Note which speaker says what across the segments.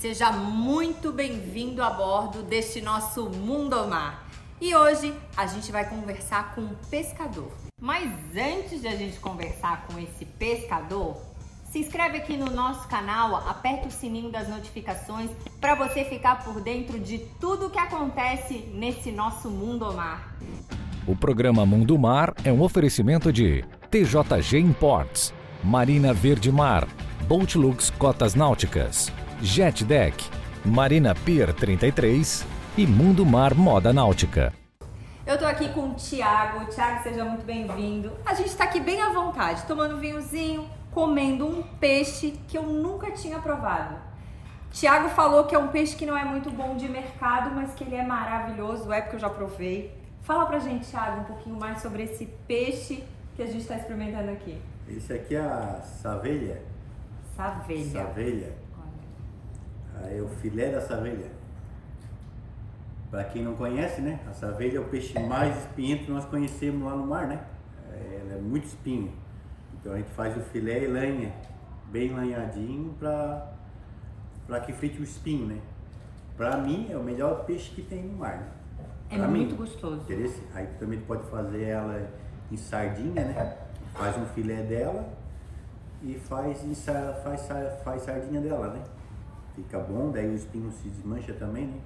Speaker 1: Seja muito bem-vindo a bordo deste nosso Mundo Mar. E hoje a gente vai conversar com um pescador. Mas antes de a gente conversar com esse pescador, se inscreve aqui no nosso canal, aperta o sininho das notificações para você ficar por dentro de tudo o que acontece nesse nosso Mundo Mar.
Speaker 2: O programa Mundo Mar é um oferecimento de TJG Imports, Marina Verde Mar, Boatlux Cotas Náuticas, Jet Deck, Marina Pier 33 e Mundo Mar Moda Náutica.
Speaker 1: Eu tô aqui com o Thiago. Thiago, seja muito bem-vindo. A gente tá aqui bem à vontade, tomando vinhozinho, comendo um peixe que eu nunca tinha provado. Thiago falou que é um peixe que não é muito bom de mercado, mas que ele é maravilhoso, é porque eu já provei. Fala pra gente, Thiago, um pouquinho mais sobre esse peixe que a gente está experimentando aqui.
Speaker 3: Esse aqui é a savelha.
Speaker 1: Savelha.
Speaker 3: Savelha. Aí é o filé da savelha. Para quem não conhece, né? A savelha é o peixe mais espinhento que nós conhecemos lá no mar, né? É, Ela é muito espinho. Então a gente faz o filé e lanha, bem lanhadinho para que frite o espinho, né? Para mim é o melhor peixe que tem no mar. Né?
Speaker 1: É
Speaker 3: Pra
Speaker 1: muito
Speaker 3: mim,
Speaker 1: gostoso.
Speaker 3: Interesse? Aí tu também pode fazer ela em sardinha, né? Faz um filé dela e faz, faz, sa- faz sardinha dela, né? Fica bom, daí o espinho se desmancha também, né?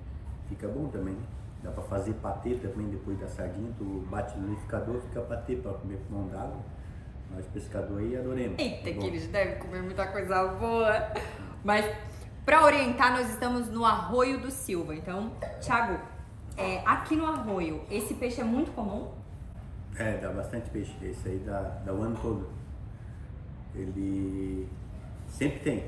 Speaker 3: Fica bom também, né? Dá pra fazer patê também depois da sardinha, tu bate no liquidificador, fica patê pra comer com mão d'água. Nós pescador aí adoremos.
Speaker 1: Eita,
Speaker 3: É
Speaker 1: que eles devem comer muita coisa boa. Mas para orientar, nós estamos no Arroio do Silva. Então, Thiago, é, aqui no Arroio, esse peixe é muito comum?
Speaker 3: É, dá bastante peixe. Esse aí dá, dá o ano todo. Ele sempre tem,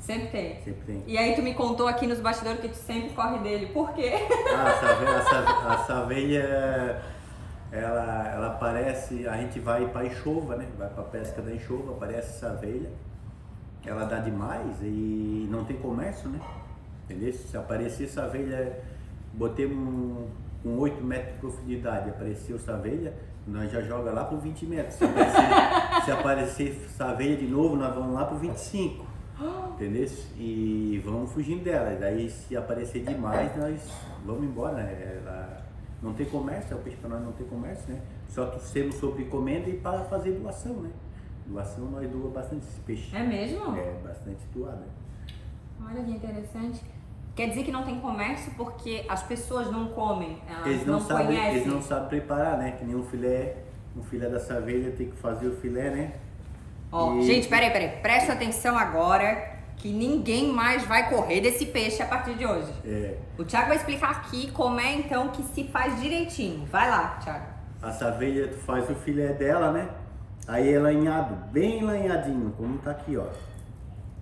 Speaker 1: Sempre tem.
Speaker 3: sempre tem.
Speaker 1: E aí tu me contou aqui nos bastidores que tu sempre corre dele. Por quê?
Speaker 3: Ah, a savelha, a sa- a savelha, ela, ela aparece, a gente vai para enxova, né? Vai para pesca da enxova, aparece a savelha. Ela dá demais e não tem comércio, né? Entendeu? Se aparecer savelha, botei um, com 8 metros de profundidade, apareceu savelha, nós já joga lá por 20 metros. Se aparecer, se aparecer savelha de novo, nós vamos lá por 25. Entendeu? E vamos fugindo dela. Daí se aparecer demais, nós vamos embora. né? Ela não tem comércio, é o peixe para nós não ter comércio, né? Só temos sobre encomenda e para fazer doação, né? Doação nós doa bastante esse peixe.
Speaker 1: É mesmo?
Speaker 3: É, bastante doado.
Speaker 1: Olha que interessante. Quer dizer que não tem comércio porque as pessoas não comem, elas
Speaker 3: Eles não,
Speaker 1: não,
Speaker 3: sabem,
Speaker 1: conhecem.
Speaker 3: eles não sabem preparar, né? Que nem um filé, um filé da savelha tem que fazer o filé, né?
Speaker 1: Ó,
Speaker 3: E-
Speaker 1: gente, peraí, peraí. Presta atenção agora que ninguém mais vai correr desse peixe a partir de hoje.
Speaker 3: É,
Speaker 1: O Thiago vai explicar aqui como é então que se faz direitinho. Vai lá, Thiago.
Speaker 3: a savelha, tu faz o filé dela, né? Aí é lanhado, bem lanhadinho, como tá aqui, ó.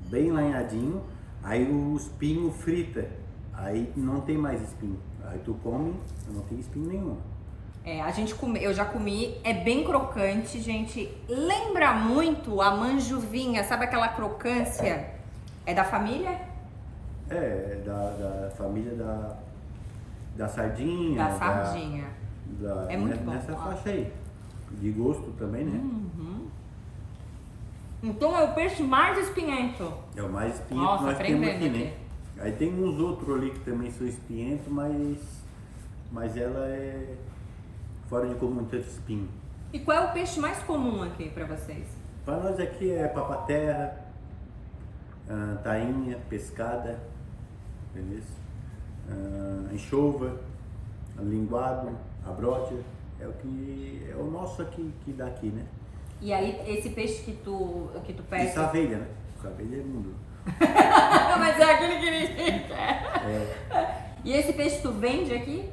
Speaker 3: Bem lanhadinho. Aí o espinho frita. Aí não tem mais espinho. Aí tu come, não tem espinho nenhum.
Speaker 1: É, a gente come, eu já comi, é bem crocante, gente. Lembra muito a manjuvinha, sabe aquela crocância? É da família?
Speaker 3: É, é da, da família da, da sardinha.
Speaker 1: Da sardinha.
Speaker 3: da-
Speaker 1: É muito
Speaker 3: ne-
Speaker 1: bom.
Speaker 3: Nessa faixa aí. De gosto também, né?
Speaker 1: Então é o peixe mais espinhento.
Speaker 3: É o mais espinhento
Speaker 1: Nossa,
Speaker 3: que nós temos aqui, né? Aí tem uns outros ali que também são espinhentos, mas, mas ela é fora de comum tanto espinho.
Speaker 1: E qual é o peixe mais comum aqui pra vocês?
Speaker 3: Para nós aqui é papaterra, ah, tainha, pescada, entendeu? Ah, enxova, linguado, abrocha, é o que é o nosso aqui que dá aqui, né?
Speaker 1: E aí esse peixe que tu que tu pesca?
Speaker 3: savelha, né? Savelha é mundo.
Speaker 1: Mas é aquele que ninguém.
Speaker 3: É,
Speaker 1: E esse peixe tu vende aqui?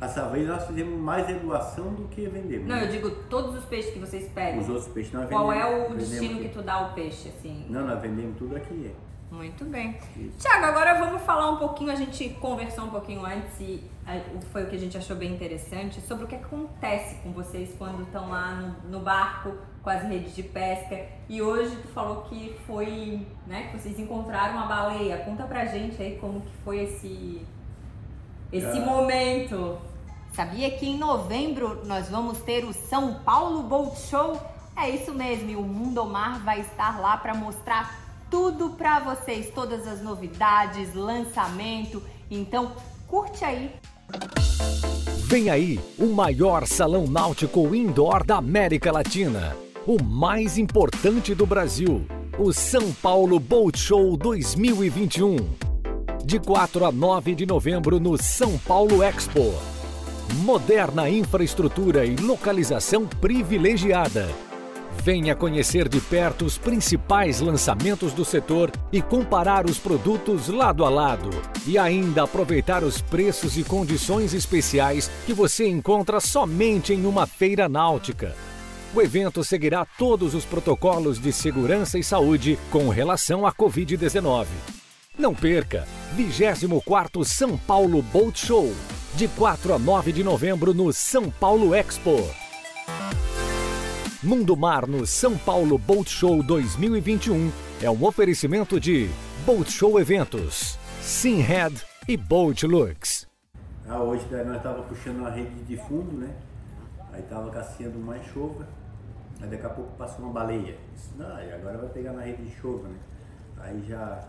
Speaker 3: A savelha nós fizemos mais doação do que vendemos.
Speaker 1: Não,
Speaker 3: né?
Speaker 1: eu digo todos os peixes que vocês pegam.
Speaker 3: Os outros peixes nós
Speaker 1: Qual
Speaker 3: vendemos.
Speaker 1: é o destino
Speaker 3: aqui.
Speaker 1: que tu dá ao peixe, assim?
Speaker 3: Não, nós vendemos tudo aqui.
Speaker 1: Muito bem.
Speaker 3: Isso.
Speaker 1: Tiago, agora vamos falar um pouquinho, a gente conversou um pouquinho antes e eh, foi o que a gente achou bem interessante, sobre o que acontece com vocês quando estão lá no, no barco com as redes de pesca. E hoje tu falou que foi, né, que vocês encontraram uma baleia. Conta pra gente aí como que foi esse, esse
Speaker 3: Ah.
Speaker 1: momento. Sabia que em novembro nós vamos ter o São Paulo Boat Show? É isso mesmo, e o Mundo Mar vai estar lá para mostrar tudo para vocês, todas as novidades, lançamento. Então, curte aí.
Speaker 2: Vem aí o maior salão náutico indoor da América Latina, o mais importante do Brasil, o São Paulo Boat Show 2021. De 4 a 9 de novembro no São Paulo Expo. Moderna infraestrutura e localização privilegiada Venha conhecer de perto os principais lançamentos do setor e comparar os produtos lado a lado. E ainda aproveitar os preços e condições especiais que você encontra somente em uma feira náutica. O evento seguirá todos os protocolos de segurança e saúde com relação à Covid-19. Não perca! 24 São Paulo Boat Show, de 4 a 9 de novembro no São Paulo Expo. Mundo Mar no São Paulo Boat Show 2021 é um oferecimento de Boat Show Eventos, Simhead e Boat Lux.
Speaker 3: Ah, hoje nós estávamos puxando uma rede de fundo, né? Aí estava caçando uma enxova, aí daqui a pouco passou uma baleia. Disse, não, agora vai pegar na rede de enxova, né? Aí já,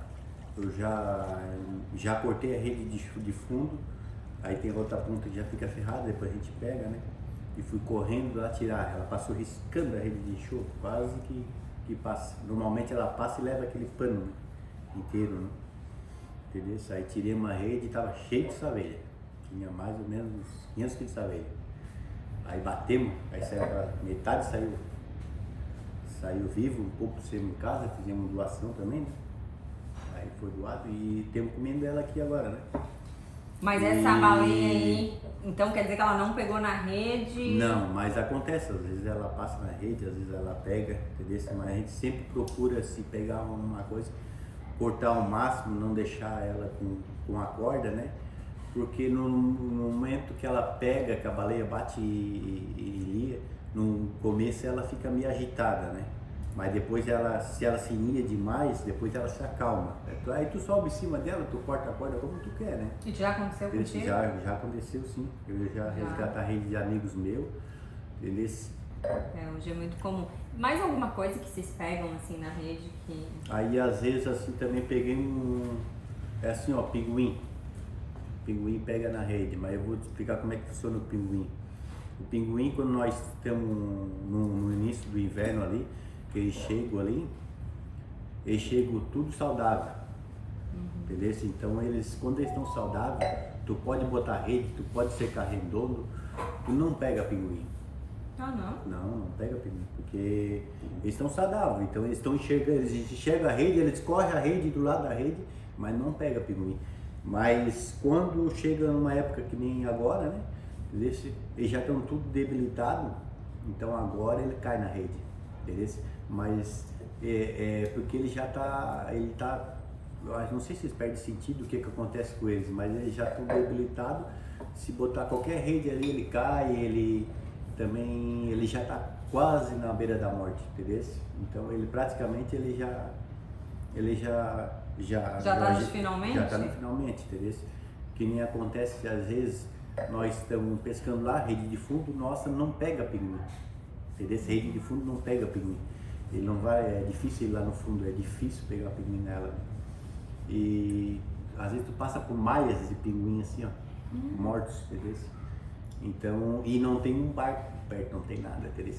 Speaker 3: eu já, já cortei a rede de, de fundo, aí tem outra ponta que já fica ferrada, depois a gente pega, né? e fui correndo lá tirar. Ela passou riscando a rede de enxofre, quase que, que passa. Normalmente ela passa e leva aquele pano né? inteiro, né? Entendeu? Aí tirei uma rede e estava cheio de saveia. Tinha mais ou menos 500 quilos de saveia. Aí batemos, aí saiu aquela, metade saiu, saiu vivo, um pouco saiu em casa, fizemos doação também, né? Aí foi doado e temos comendo ela aqui agora, né?
Speaker 1: Mas essa e... baleia aí, então quer dizer que ela não pegou na rede?
Speaker 3: Não, mas acontece, às vezes ela passa na rede, às vezes ela pega, entendeu? Mas a gente sempre procura se pegar uma coisa, cortar ao máximo, não deixar ela com, com a corda, né? Porque no, no momento que ela pega, que a baleia bate e, e, e lia, no começo ela fica meio agitada, né? Mas depois ela, se ela se nia demais, depois ela se acalma. Aí tu sobe em cima dela, tu corta a corda como tu quer, né?
Speaker 1: E já aconteceu com contigo?
Speaker 3: Já, já aconteceu sim. Eu já, já. resgatei a rede de amigos meus. Eles...
Speaker 1: É, hoje é muito comum. Mais alguma coisa que vocês pegam assim na rede que.
Speaker 3: Aí às vezes assim também peguei um. É assim ó, pinguim. O pinguim pega na rede, mas eu vou te explicar como é que funciona o pinguim. O pinguim, quando nós estamos no, no início do inverno ali, eles chegam ali, eles chegam tudo saudável. Uhum. Entendeu? Então eles, quando eles estão saudáveis, tu pode botar rede, tu pode secar redondo, tu não pega pinguim.
Speaker 1: Ah não?
Speaker 3: Não, não pega pinguim, porque eles estão saudáveis, então eles estão enxergando, eles enxergam a rede, eles correm a rede do lado da rede, mas não pega pinguim. Mas quando chega numa época que nem agora, né? Eles já estão tudo debilitado, então agora ele cai na rede, beleza? mas é, é porque ele já está, ele tá, não sei se eles perdem sentido o que, que acontece com eles, mas ele já está debilitado. Se botar qualquer rede ali, ele cai, ele também, ele já está quase na beira da morte, entendeu? Então ele praticamente ele já, ele já já
Speaker 1: já está no finalmente.
Speaker 3: Já está no finalmente, entendeu? Que nem acontece às vezes nós estamos pescando lá, rede de fundo, nossa, não pega pinguim. Entendeu? Rede de fundo não pega pinguim. Ele não vai, é difícil ir lá no fundo, é difícil pegar pinguim nela. E às vezes tu passa por malhas de pinguim assim, ó, hum. mortos, entendeu? Então, e não tem um barco perto, não tem nada, entendeu?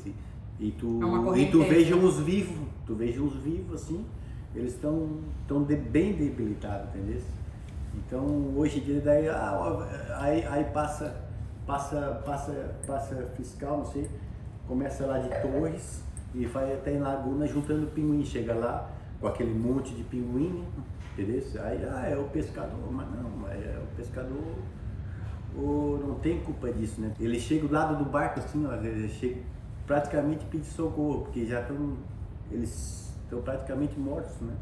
Speaker 3: E tu, é e tu veja uns vivos, tu veja uns vivos assim, eles estão tão de, bem debilitados, entendeu? Então, hoje em dia, daí, ah, aí, aí passa, passa, passa, passa fiscal, não sei, começa lá de Torres, e vai até em Laguna juntando pinguim. Chega lá com aquele monte de pinguim, né? entendeu? Aí, ah, é o pescador, mas não, é o pescador ou não tem culpa disso, né? Ele chega do lado do barco assim, ó, ele chega praticamente pedir socorro, porque já estão, eles estão praticamente mortos, né?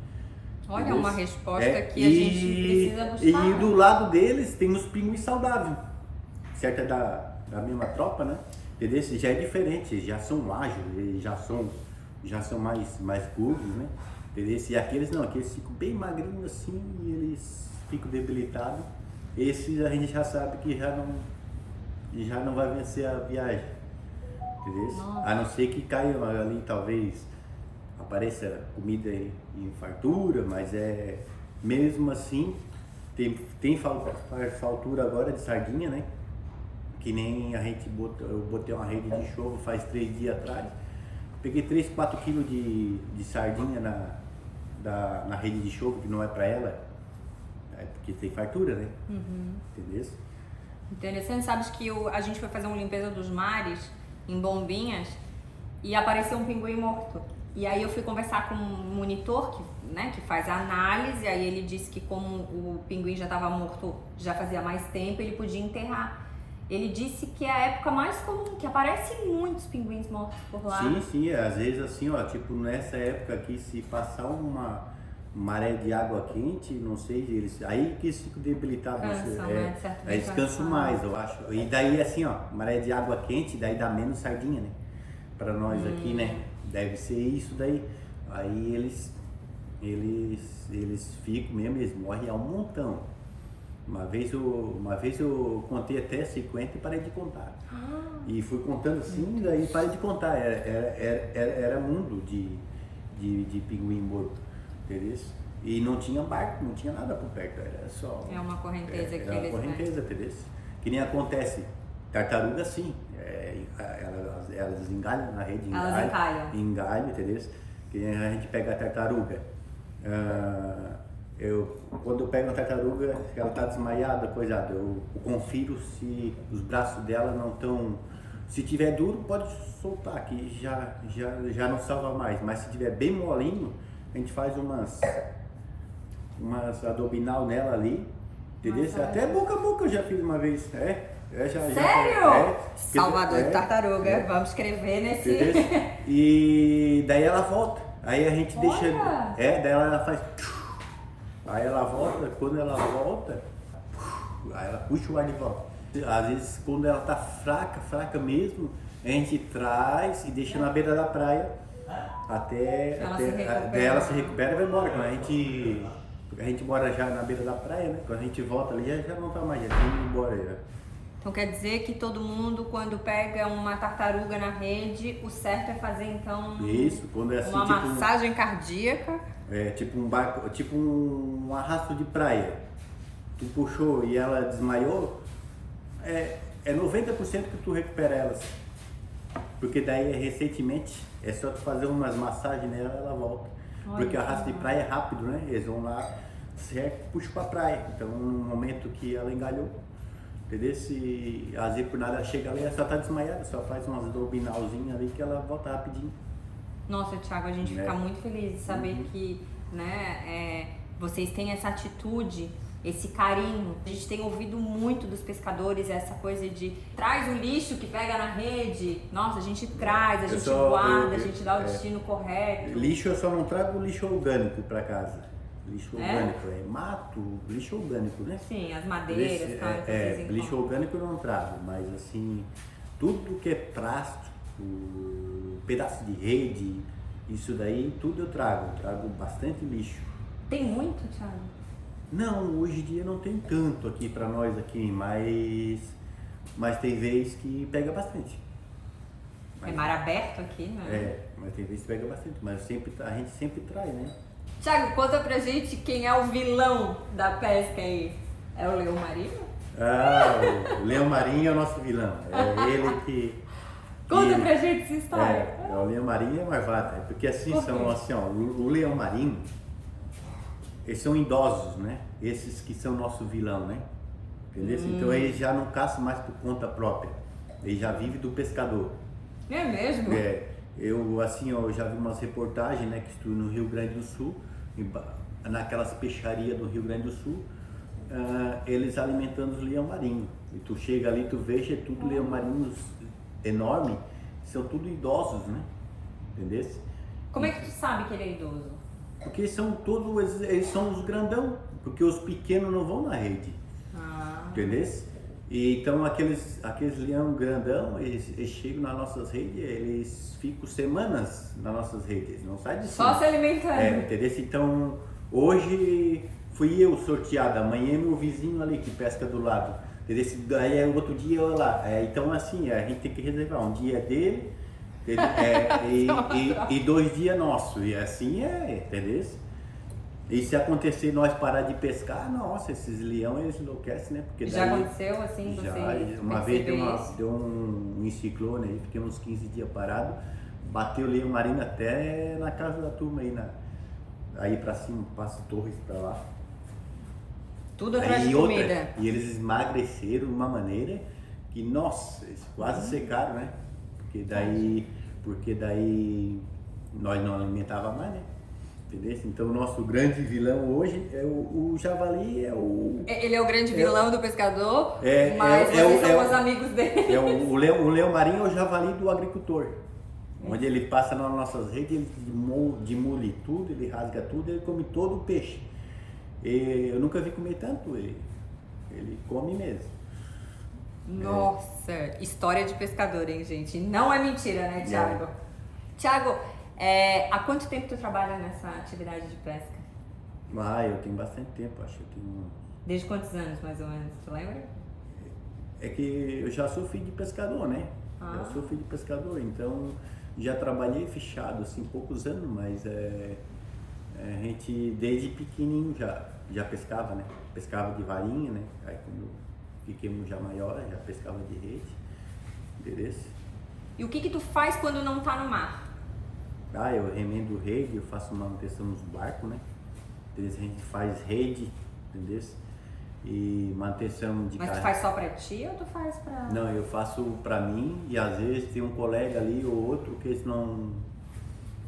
Speaker 1: Olha, uma resposta é, que a e, gente precisa buscar.
Speaker 3: E do lado deles tem os pinguins saudáveis, certo? É da, da mesma tropa, né? Entendeu? Já é diferente, já são ágeis, já são, já são mais, mais curvos, né? Entendeu? E aqueles não, aqueles ficam bem magrinhos assim e eles ficam debilitados. Esses a gente já sabe que já não, já não vai vencer a viagem. Entendeu? A não ser que caia ali talvez apareça comida em, em fartura, mas é mesmo assim tem, tem fartura agora de sardinha, né? Que nem a gente botou, eu botei uma rede de chovo faz três dias atrás. Peguei 3, 4 quilos de, de sardinha na, da, na rede de chovo, que não é para ela, é porque tem fartura, né? Uhum. Entendeu?
Speaker 1: Interessante, sabes que eu, a gente foi fazer uma limpeza dos mares em Bombinhas e apareceu um pinguim morto. E aí eu fui conversar com um monitor que, né, que faz a análise, aí ele disse que como o pinguim já estava morto já fazia mais tempo, ele podia enterrar. Ele disse que é a época mais comum, que aparecem muitos pinguins mortos por lá.
Speaker 3: Sim, sim, às vezes assim, ó, tipo nessa época aqui, se passar uma maré de água quente, não sei, eles aí que eles ficam debilitados.
Speaker 1: Cansam, é, né? Certo
Speaker 3: aí descansam mais, eu acho. E daí assim, ó, maré de água quente, daí dá menos sardinha, né? Para nós hum. aqui, né? Deve ser isso daí. Aí eles eles eles ficam mesmo, eles morrem a um montão. Uma vez eu, uma vez eu contei até 50 e parei de contar. Ah, e fui contando assim, daí parei de contar. Era, era, era, era mundo de, de, de pinguim morto, entendeu? E não tinha barco, não tinha nada por perto, era só.
Speaker 1: É uma correnteza é, que
Speaker 3: Era
Speaker 1: uma
Speaker 3: correnteza, entendeu? Que nem acontece. Tartaruga sim, é, elas, elas engalham na rede,
Speaker 1: elas
Speaker 3: engalham, engalham, entendeu? Que a gente pega a tartaruga. Uh, eu, quando eu pego uma tartaruga, ela está desmaiada, coisada, eu, eu, confiro se os braços dela não estão. Se tiver duro, pode soltar, que já, já, já não salva mais. Mas se tiver bem molinho, a gente faz umas, umas abdominal nela ali, entendeu? Nossa, Até boca a boca eu já fiz uma vez. É,
Speaker 1: é já, Sério? Já, é, Salvador é, de tartaruga, é, vamos escrever nesse.
Speaker 3: Entendeu? E daí ela volta. Aí a gente Olha. deixa. É, daí ela faz Aí ela volta, quando ela volta, aí ela puxa o ar de volta. Às vezes quando ela tá fraca, fraca mesmo, a gente traz e deixa na beira da praia até
Speaker 1: ela,
Speaker 3: até,
Speaker 1: se, recupera.
Speaker 3: ela se recupera e vai embora. Quando a gente, a gente mora já na beira da praia, né? Quando a gente volta ali já, já não tá mais, já tem indo embora. Já.
Speaker 1: Então quer dizer que todo mundo, quando pega uma tartaruga na rede, o certo é fazer então
Speaker 3: Isso, quando é assim,
Speaker 1: uma tipo massagem um, cardíaca.
Speaker 3: É, tipo um barco, tipo um arrasto de praia. Tu puxou e ela desmaiou, é, é 90% que tu recupera elas. Porque daí recentemente é só tu fazer umas massagens nela ela volta. Olha Porque o arrasto de praia é rápido, né? Eles vão lá, certo, puxa pra praia. Então no momento que ela engalhou, Entendeu? Se às vezes por nada ela chega ali, ela só tá desmaiada, só faz umas abdominalzinhas ali que ela volta rapidinho.
Speaker 1: Nossa, Thiago, a gente é. fica muito feliz de saber uhum. que né, é, vocês têm essa atitude, esse carinho. A gente tem ouvido muito dos pescadores essa coisa de traz o lixo que pega na rede. Nossa, a gente traz, a gente só, guarda, eu, eu, a gente dá o é, destino correto.
Speaker 3: Lixo eu só não trago lixo orgânico para casa. Lixo é? orgânico, é mato, lixo orgânico, né?
Speaker 1: Sim, as madeiras, Lixo,
Speaker 3: tá, é, é lixo orgânico eu não trago, mas assim, tudo que é plástico, pedaço de rede, isso daí tudo eu trago, eu trago bastante lixo.
Speaker 1: Tem muito, Thiago?
Speaker 3: Não, hoje em dia não tem tanto aqui para nós aqui, mas mas tem vez que pega bastante.
Speaker 1: Mas, é mar aberto aqui, né?
Speaker 3: É, mas tem vez que pega bastante, mas sempre, a gente sempre traz, né?
Speaker 1: Tiago, conta pra gente quem é o vilão da pesca aí. É o Leão Marinho?
Speaker 3: Ah, o Leão Marinho é o nosso vilão. É ele que.
Speaker 1: Conta ele, pra gente essa história.
Speaker 3: É, o Leão Marinho é marvado. É porque assim Por são assim, ó, o, o Leão Marinho, eles são idosos, né? Esses que são nosso vilão, né? Entendeu? Hum. Então eles já não caçam mais por conta própria. Ele já vive do pescador.
Speaker 1: É mesmo?
Speaker 3: É. Eu, assim, eu já vi umas reportagens, né, que estou no Rio Grande do Sul, naquelas peixarias do Rio Grande do Sul, uh, eles alimentando os leão marinho. E tu chega ali, tu veja, é tudo leão marinhos enorme, são tudo idosos, né? Entendeu?
Speaker 1: Como é que tu sabe que ele é idoso?
Speaker 3: Porque são todos, eles são os grandão, porque os pequenos não vão na rede. Ah. Entendeu? E, então aqueles, aqueles leão grandão, eles, eles, chegam nas nossas redes, eles ficam semanas nas nossas redes, não sai de
Speaker 1: cima. Só se alimentando.
Speaker 3: É, entendeu? Então hoje fui eu sorteado, amanhã é meu vizinho ali que pesca do lado. Entendeu? Daí é outro dia lá. É, então assim, a gente tem que reservar. Um dia é dele, Ele- é, e, e- e dois dias nossos. E assim é, entendeu? E se acontecer nós parar de pescar, nossa, esses leão eles enlouquecem, né? Porque
Speaker 1: Já
Speaker 3: daí-
Speaker 1: aconteceu assim, você
Speaker 3: já, uma vez deu, uma, deu um, um ciclone aí, fiquei uns 15 dias parado, bateu o leão marinho até na casa da turma aí, na, aí pra cima, Passo Torres pra lá.
Speaker 1: Tudo atrás
Speaker 3: Aí
Speaker 1: de
Speaker 3: outra,
Speaker 1: comida.
Speaker 3: e eles emagreceram de uma maneira que, nossa, eles quase
Speaker 1: Uhum.
Speaker 3: secaram, né? Porque daí, porque daí nós não alimentava mais, né? Então o nosso grande vilão hoje é o, o javali, é o,
Speaker 1: Ele é o grande vilão do pescador,
Speaker 3: É,
Speaker 1: mas
Speaker 3: é, é
Speaker 1: vocês são
Speaker 3: é o-
Speaker 1: os amigos dele.
Speaker 3: é o, o, leão, o leão marinho é o javali do agricultor. Onde ele passa nas nossas redes, ele demo- demole tudo, ele rasga tudo, ele come todo o peixe. E eu nunca vi comer tanto ele. Ele come mesmo.
Speaker 1: Nossa, história de pescador, hein, gente? Não é mentira, né,
Speaker 3: Não.
Speaker 1: Thiago? É, há quanto tempo tu trabalha nessa atividade de pesca?
Speaker 3: Ah, eu tenho bastante tempo, acho que tenho.
Speaker 1: Desde quantos anos, mais ou menos? Tu lembra?
Speaker 3: É que eu já sou filho de pescador, né?
Speaker 1: Ah.
Speaker 3: Eu sou filho de pescador, então já trabalhei fechado, assim, poucos anos, mas é, é, a gente desde pequenininho já, já pescava, né? Pescava de varinha, né? Aí quando fiquemos já maiores, já pescava de rede, entendeu?
Speaker 1: E o que que tu faz quando não tá no mar?
Speaker 3: Ah, eu remendo rede, eu faço manutenção nos barcos, né? Entendeu? A gente faz rede, entendeu? E manutenção de
Speaker 1: Mas tu
Speaker 3: carro.
Speaker 1: faz só pra ti ou tu faz pra...
Speaker 3: Não, eu faço pra mim e às vezes tem um colega ali ou outro que eles não.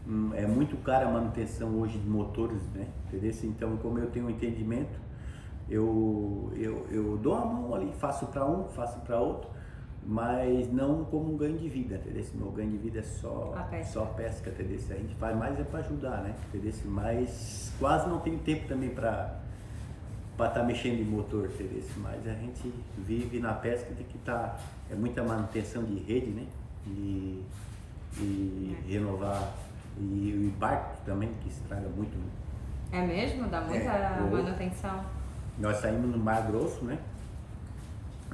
Speaker 3: hum, É muito cara a manutenção hoje de motores, né? Entendeu? Então, como eu tenho um entendimento, eu, eu, eu dou a mão ali, faço pra um, faço pra outro, mas não como um ganho de vida, entendeu? Meu ganho de vida é só
Speaker 1: A pesca.
Speaker 3: só pesca, entendeu? A gente faz mais é pra ajudar, né? Entendeu? Mas quase não tem tempo também pra para estar mexendo em motor, entendeu? Mas a gente vive na pesca de que tá é muita manutenção de rede, né? E, e renovar e o barco também que estraga muito. Né?
Speaker 1: É mesmo? Dá muita
Speaker 3: É,
Speaker 1: manutenção?
Speaker 3: Nós saímos no Mar Grosso, né?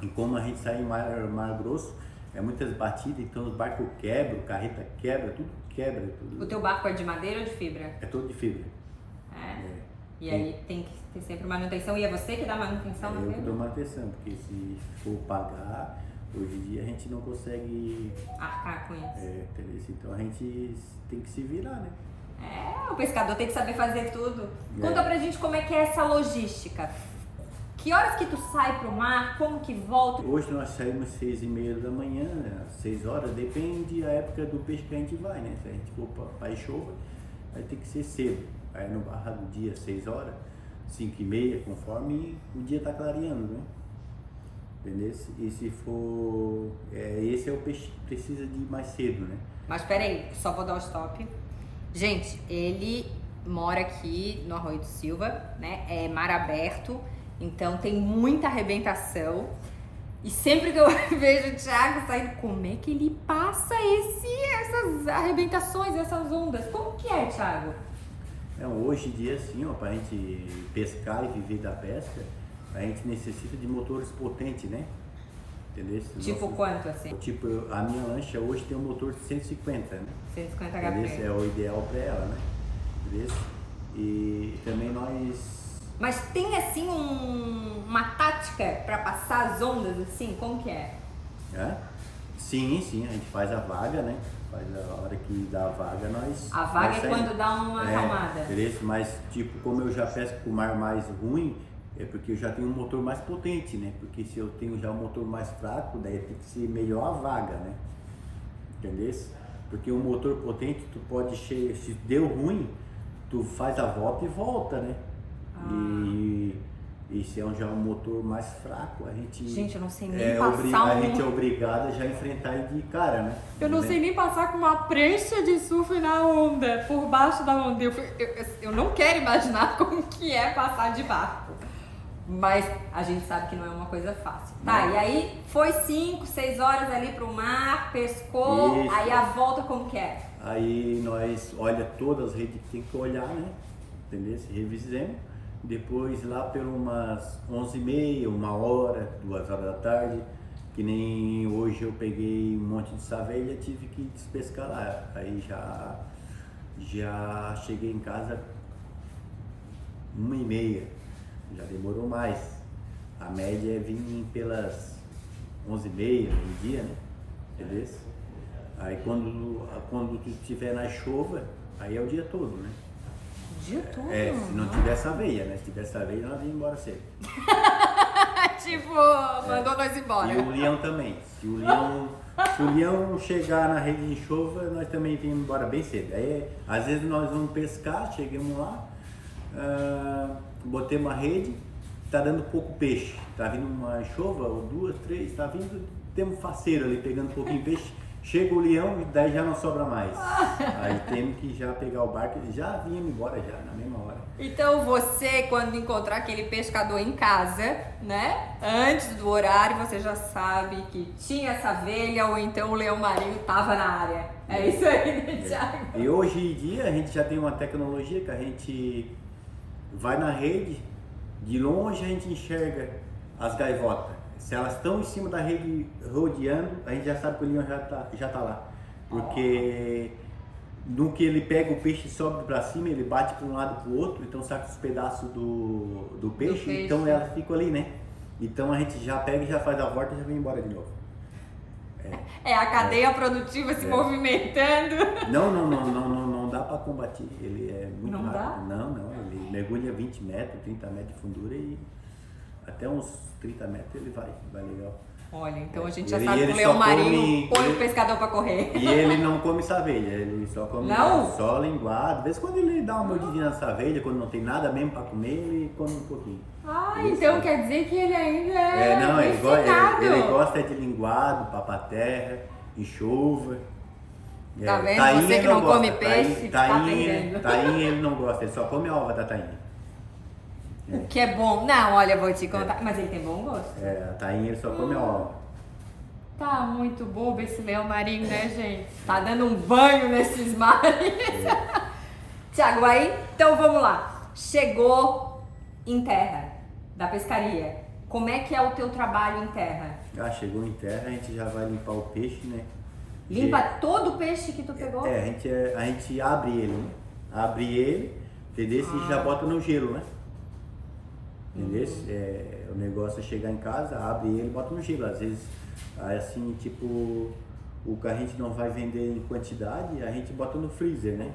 Speaker 3: E como a gente sai em Mar, Mar Grosso, é muitas batidas, então os barcos quebram, carreta quebra, tudo quebra, tudo.
Speaker 1: O teu barco é de madeira ou de fibra?
Speaker 3: É todo de fibra.
Speaker 1: É.
Speaker 3: É.
Speaker 1: E aí tem que ter sempre manutenção. E é você que dá manutenção na
Speaker 3: eu que dou manutenção, porque se for pagar, hoje em dia a gente não consegue
Speaker 1: Arcar com isso.
Speaker 3: É, entendeu? Então a gente tem que se virar, né?
Speaker 1: É, o pescador tem que saber fazer tudo.
Speaker 3: É.
Speaker 1: Conta pra gente como é que é essa logística. Que horas que tu sai pro mar? Como que volta?
Speaker 3: Hoje nós saímos às seis e meia da manhã, né? às seis horas, depende da época do peixe que a gente vai, né? Se a gente for para chuva, vai ter que ser cedo. Aí no barra do dia, seis horas, cinco e meia, conforme o dia tá clareando, né? Entendeu? E se for. É, esse é o peixe que precisa de ir mais cedo, né?
Speaker 1: Mas peraí, só vou dar o stop. Gente, ele mora aqui no Arroio do Silva, né? É mar aberto, então tem muita arrebentação. E sempre que eu vejo o Thiago saindo, como é que ele passa esse, essas arrebentações, essas ondas? Como que é, Thiago?
Speaker 3: Não, hoje em dia, assim, ó, pra gente pescar e viver da pesca, a gente necessita de motores potentes, né? Entendeu?
Speaker 1: Tipo
Speaker 3: Nosso-
Speaker 1: quanto, assim?
Speaker 3: Tipo, a minha lancha hoje tem um motor de 150, né?
Speaker 1: 150
Speaker 3: Entendeu?
Speaker 1: HP.
Speaker 3: É o ideal para ela, né? Entendeu? E também nós.
Speaker 1: Mas tem, assim, um- uma tática pra passar as ondas, assim? Como que é?
Speaker 3: Hã? Sim, sim, a gente faz a vaga, né? Faz a hora que dá a vaga, nós.
Speaker 1: A vaga
Speaker 3: nós
Speaker 1: é quando dá uma
Speaker 3: É,
Speaker 1: acalmada.
Speaker 3: Entendeu? Mas, tipo, como eu já pesco com o mar mais ruim, é porque eu já tenho um motor mais potente, né? Porque se eu tenho já um motor mais fraco, daí tem que ser melhor a vaga, né? Entendeu? Porque um motor potente, tu pode, se deu ruim, tu faz a volta e volta, né? E, e se é um, já um motor mais fraco, a gente.
Speaker 1: Gente, eu não sei nem
Speaker 3: é
Speaker 1: passar um-
Speaker 3: A gente é obrigado a já enfrentar ele de cara, né?
Speaker 1: Eu não
Speaker 3: Né?
Speaker 1: sei nem passar com uma prancha de surf na onda, por baixo da onda. Eu, eu, eu- eu não quero imaginar como que é passar de barco. Mas a gente sabe que não é uma coisa fácil. Tá,
Speaker 3: Não.
Speaker 1: e aí foi 5, 6 horas ali pro mar, pescou,
Speaker 3: Isso.
Speaker 1: aí a volta como que é?
Speaker 3: Aí nós olha todas as redes que tem que olhar, né? Entendeu? Se revisemos. Depois lá por umas 11h30, uma hora, duas horas da tarde, Que nem hoje eu peguei um monte de savelha tive que despescar lá. Aí já, já cheguei em casa uma e meia. Já demorou mais. A média é vir pelas onze e meia, meio-dia, né? Entendeu? Aí quando, quando tu estiver na chuva, aí é o dia todo, né?
Speaker 1: O dia todo?
Speaker 3: É, se não tiver essa veia, né? Se tiver essa veia, nós vamos embora cedo.
Speaker 1: tipo, mandou nós embora.
Speaker 3: E o leão também. Se o leão, se o leão chegar na rede de chuva, nós também vamos embora bem cedo. Aí, às vezes nós vamos pescar, chegamos lá, ah, botei uma rede, tá dando pouco peixe. Tá vindo uma chuva, ou duas, três, tá vindo, temos faceiro ali pegando um pouquinho de peixe. Chega o leão e daí já não sobra mais. Aí temos que já pegar o barco, ele já vinha embora já, na mesma hora.
Speaker 1: Então você, quando encontrar aquele pescador em casa, né? Antes do horário, você já sabe que tinha essa velha ou então o leão marinho estava na área. É isso aí, né, Thiago?
Speaker 3: E hoje em dia a gente já tem uma tecnologia que a gente vai na rede, de longe a gente enxerga as gaivotas. Se elas estão em cima da rede rodeando, a gente já sabe que o leão já está já tá lá. Porque no que ele pega o peixe e sobe para cima, ele bate para um lado para o outro, então saca os pedaços do, do, peixe,
Speaker 1: peixe,
Speaker 3: então elas ficam ali, né? Então a gente já pega e já faz a volta e já vem embora de novo.
Speaker 1: É a cadeia produtiva se
Speaker 3: É.
Speaker 1: movimentando.
Speaker 3: Não, não, não, não, não, não dá para combater. Ele é muito
Speaker 1: Não dá?
Speaker 3: rápido. Não, não. Ele mergulha 20 metros, 30 metros de fundura e até uns 30 metros ele vai, vai legal.
Speaker 1: Olha, então a gente já
Speaker 3: Ele-
Speaker 1: sabe que o leão marinho põe o
Speaker 3: ele-
Speaker 1: pescador para correr.
Speaker 3: E ele não come savelha, ele só come
Speaker 1: Não?
Speaker 3: só linguado. De vez em quando ele dá uma mordidinha na savelha, quando não tem nada mesmo para comer, ele come um pouquinho.
Speaker 1: Ah,
Speaker 3: Isso.
Speaker 1: então quer dizer que ele ainda é,
Speaker 3: É, não, ele, go- ele, ele gosta de linguado, papaterra, enxova. É,
Speaker 1: Tá vendo?
Speaker 3: tainha
Speaker 1: Você que não come peixe,
Speaker 3: tainha,
Speaker 1: tá
Speaker 3: tainha, tainha ele não gosta, ele só come a ova da tainha.
Speaker 1: O que é bom. Não, olha, vou te contar. Mas ele tem bom gosto.
Speaker 3: É, a tainha ele só come a ova.
Speaker 1: Tá muito bobo esse leão marinho, né, gente? Tá dando um banho nesses mares. Tiago, aí, então vamos lá. Chegou em terra da pescaria. Como é que é o teu trabalho em terra?
Speaker 3: Ah, chegou em terra, a gente já vai limpar o peixe, né?
Speaker 1: Limpa todo o peixe que tu pegou?
Speaker 3: É, a gente, é- a gente abre ele, né? Abre ele, entendeu? E
Speaker 1: Ah.
Speaker 3: já bota no gelo, né? Entendeu? É, o negócio é chegar em casa, abre ele e bota no gelo. Às vezes, assim, tipo, o que a gente não vai vender em quantidade, a gente bota no freezer, né?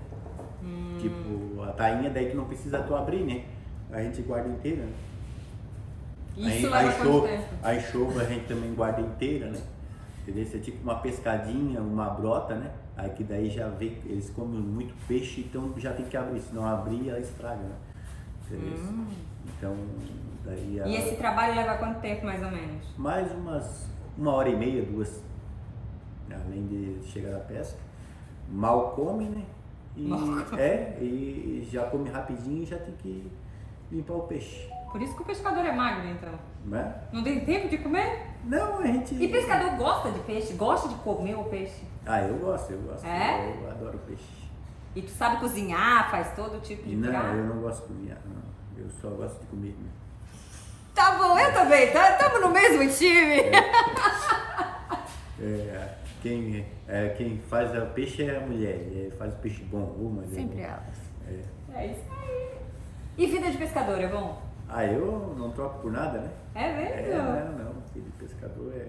Speaker 1: Hum.
Speaker 3: Tipo, a tainha daí que não precisa tu abrir, né? A gente guarda inteira, né?
Speaker 1: Isso
Speaker 3: Aí- chova-
Speaker 1: tempo?
Speaker 3: A gente também guarda inteira, né? Entendeu? Isso é tipo uma pescadinha, uma brota, né? Aí que daí já vem, eles comem muito peixe, então já tem que abrir, se não abrir ela estraga, né? Entendeu? Então, daí a-.
Speaker 1: E esse trabalho leva quanto tempo, mais ou menos?
Speaker 3: mais umas uma hora e meia, duas, além de chegar da pesca. Mal come, né? E. É, e já come rapidinho e já tem que limpar o peixe,
Speaker 1: Por isso que o pescador é magro, então.
Speaker 3: né?
Speaker 1: Não tem tempo de comer?
Speaker 3: Não, a gente...
Speaker 1: E pescador gosta de peixe? Gosta de comer o peixe?
Speaker 3: Ah, eu gosto, eu gosto.
Speaker 1: É?
Speaker 3: Eu adoro peixe.
Speaker 1: E tu sabe cozinhar, faz todo tipo de
Speaker 3: Não,
Speaker 1: prato?
Speaker 3: eu não gosto de cozinhar, não. Eu só gosto de comer. Né?
Speaker 1: Tá bom, eu também, tá? Tamo no mesmo time.
Speaker 3: É, quem, é, quem faz o peixe é a mulher, é, faz o peixe bom, uma
Speaker 1: Sempre
Speaker 3: é.
Speaker 1: elas.
Speaker 3: É.
Speaker 1: É isso aí. E vida de pescador, é bom?
Speaker 3: Ah, eu não troco por nada, né?
Speaker 1: É mesmo?
Speaker 3: É, não, não. Filho de pescador é,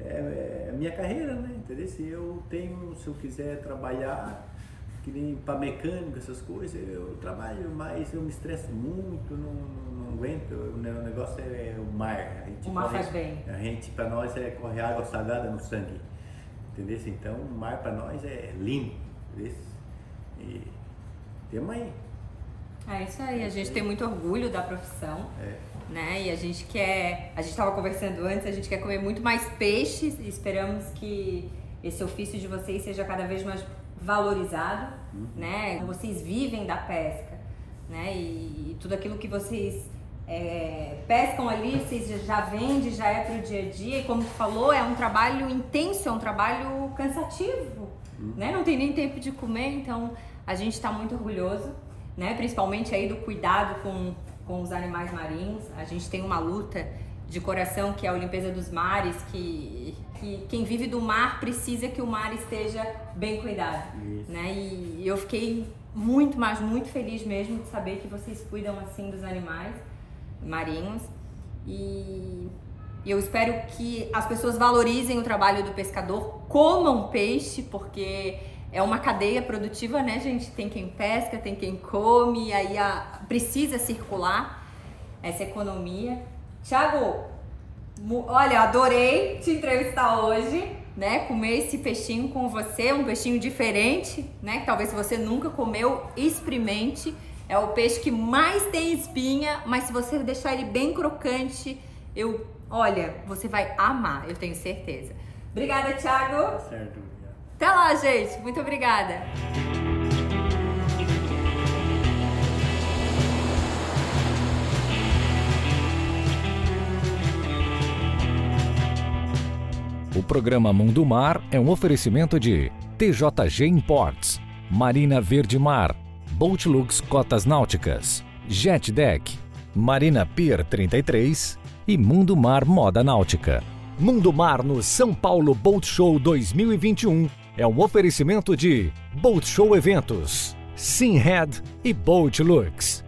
Speaker 3: é, é a minha carreira, né? Entendeu? Se eu tenho, se eu quiser trabalhar, que nem para mecânico, essas coisas, eu trabalho, mas eu me estresso muito, não, não, não aguento. O ne- o negócio é o mar.
Speaker 1: O mar faz bem.
Speaker 3: A gente, para nós, é correr água salgada no sangue. Entendeu? Então, o mar para nós é limpo. Entendeu? E temos aí.
Speaker 1: É isso aí, a gente tem muito orgulho da profissão,
Speaker 3: É.
Speaker 1: né? E a gente quer, a gente estava conversando antes, a gente quer comer muito mais peixes e esperamos que esse ofício de vocês seja cada vez mais valorizado, né? Vocês vivem da pesca, né? E, e tudo aquilo que vocês é, pescam ali, vocês já- vendem, já é pro dia a dia. E como tu falou, é um trabalho intenso, é um trabalho cansativo, né? Não tem nem tempo de comer, então a gente está muito orgulhoso, né? Principalmente aí do cuidado com, com os animais marinhos. A gente tem uma luta de coração, que é a Limpeza dos Mares, que, que quem vive do mar precisa que o mar esteja bem cuidado. Isso. Né? E eu fiquei muito, mas muito feliz mesmo de saber que vocês cuidam assim dos animais marinhos. E eu espero que as pessoas valorizem o trabalho do pescador, comam peixe, porque é uma cadeia produtiva, né, gente? Tem quem pesca, tem quem come, aí a, precisa circular essa economia. Tiago, olha, adorei te entrevistar hoje, né? Comer esse peixinho com você, um peixinho diferente, né? Que talvez você nunca comeu, experimente. É o peixe que mais tem espinha, mas se você deixar ele bem crocante, eu, olha, você vai amar, eu tenho certeza. Obrigada, Thiago.
Speaker 3: Tá certo.
Speaker 1: Até lá, gente. Muito obrigada.
Speaker 2: O programa Mundo Mar é um oferecimento de TJG Imports, Marina Verde Mar, Boatlux Cotas Náuticas, Jet Deck, Marina Pier 33 e Mundo Mar Moda Náutica. Mundo Mar no São Paulo Boat Show 2021 é um oferecimento de Boat Show Eventos, Simhead e Boatlux.